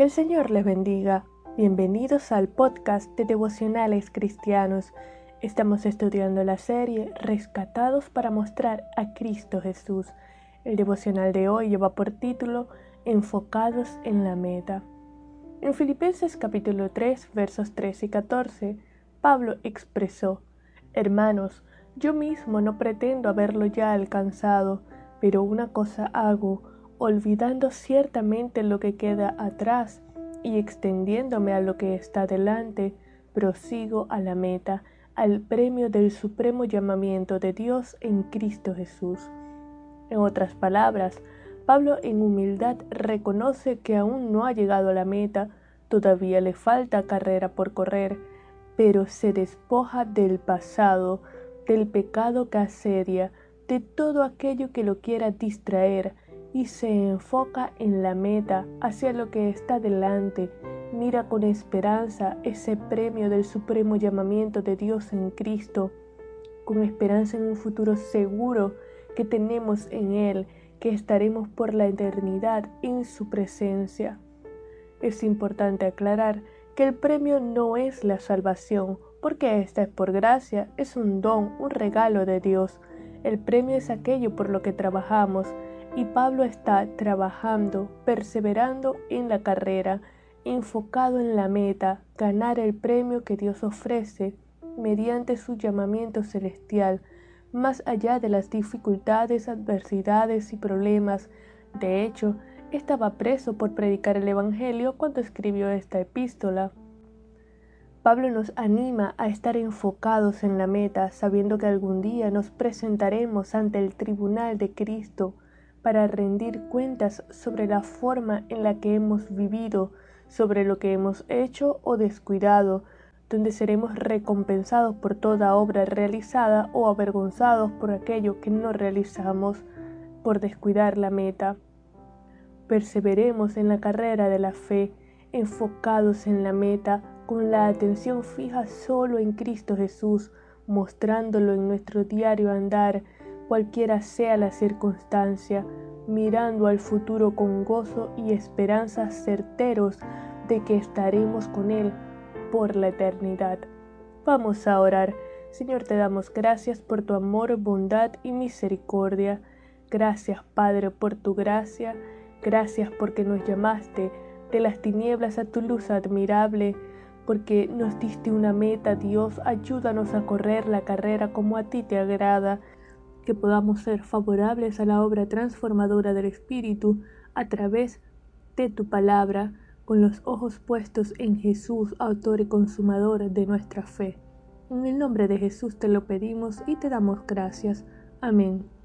Que el Señor les bendiga. Bienvenidos al podcast de devocionales cristianos. Estamos estudiando la serie Rescatados para mostrar a Cristo Jesús. El devocional de hoy lleva por título Enfocados en la meta. En Filipenses capítulo 3 versos 13 y 14, Pablo expresó, Hermanos, yo mismo no pretendo haberlo ya alcanzado, pero una cosa hago, olvidando ciertamente lo que queda atrás y extendiéndome a lo que está delante, prosigo a la meta, al premio del supremo llamamiento de Dios en Cristo Jesús. En otras palabras, Pablo en humildad reconoce que aún no ha llegado a la meta, todavía le falta carrera por correr, pero se despoja del pasado, del pecado que asedia, de todo aquello que lo quiera distraer, y se enfoca en la meta, hacia lo que está delante, mira con esperanza ese premio del supremo llamamiento de Dios en Cristo, con esperanza en un futuro seguro que tenemos en Él, que estaremos por la eternidad en su presencia. Es importante aclarar que el premio no es la salvación, porque esta es por gracia, es un don, un regalo de Dios. El premio es aquello por lo que trabajamos, y Pablo está trabajando, perseverando en la carrera, enfocado en la meta, ganar el premio que Dios ofrece mediante su llamamiento celestial, más allá de las dificultades, adversidades y problemas. De hecho, estaba preso por predicar el Evangelio cuando escribió esta epístola. Pablo nos anima a estar enfocados en la meta, sabiendo que algún día nos presentaremos ante el tribunal de Cristo para rendir cuentas sobre la forma en la que hemos vivido, sobre lo que hemos hecho o descuidado, donde seremos recompensados por toda obra realizada o avergonzados por aquello que no realizamos por descuidar la meta. Perseveremos en la carrera de la fe, enfocados en la meta, con la atención fija solo en Cristo Jesús, mostrándolo en nuestro diario andar, cualquiera sea la circunstancia, mirando al futuro con gozo y esperanzas certeros de que estaremos con Él por la eternidad. Vamos a orar. Señor, te damos gracias por tu amor, bondad y misericordia. Gracias, Padre, por tu gracia. Gracias porque nos llamaste de las tinieblas a tu luz admirable, porque nos diste una meta, Dios. Ayúdanos a correr la carrera como a ti te agrada que podamos ser favorables a la obra transformadora del Espíritu a través de tu palabra, con los ojos puestos en Jesús, autor y consumador de nuestra fe. En el nombre de Jesús te lo pedimos y te damos gracias. Amén.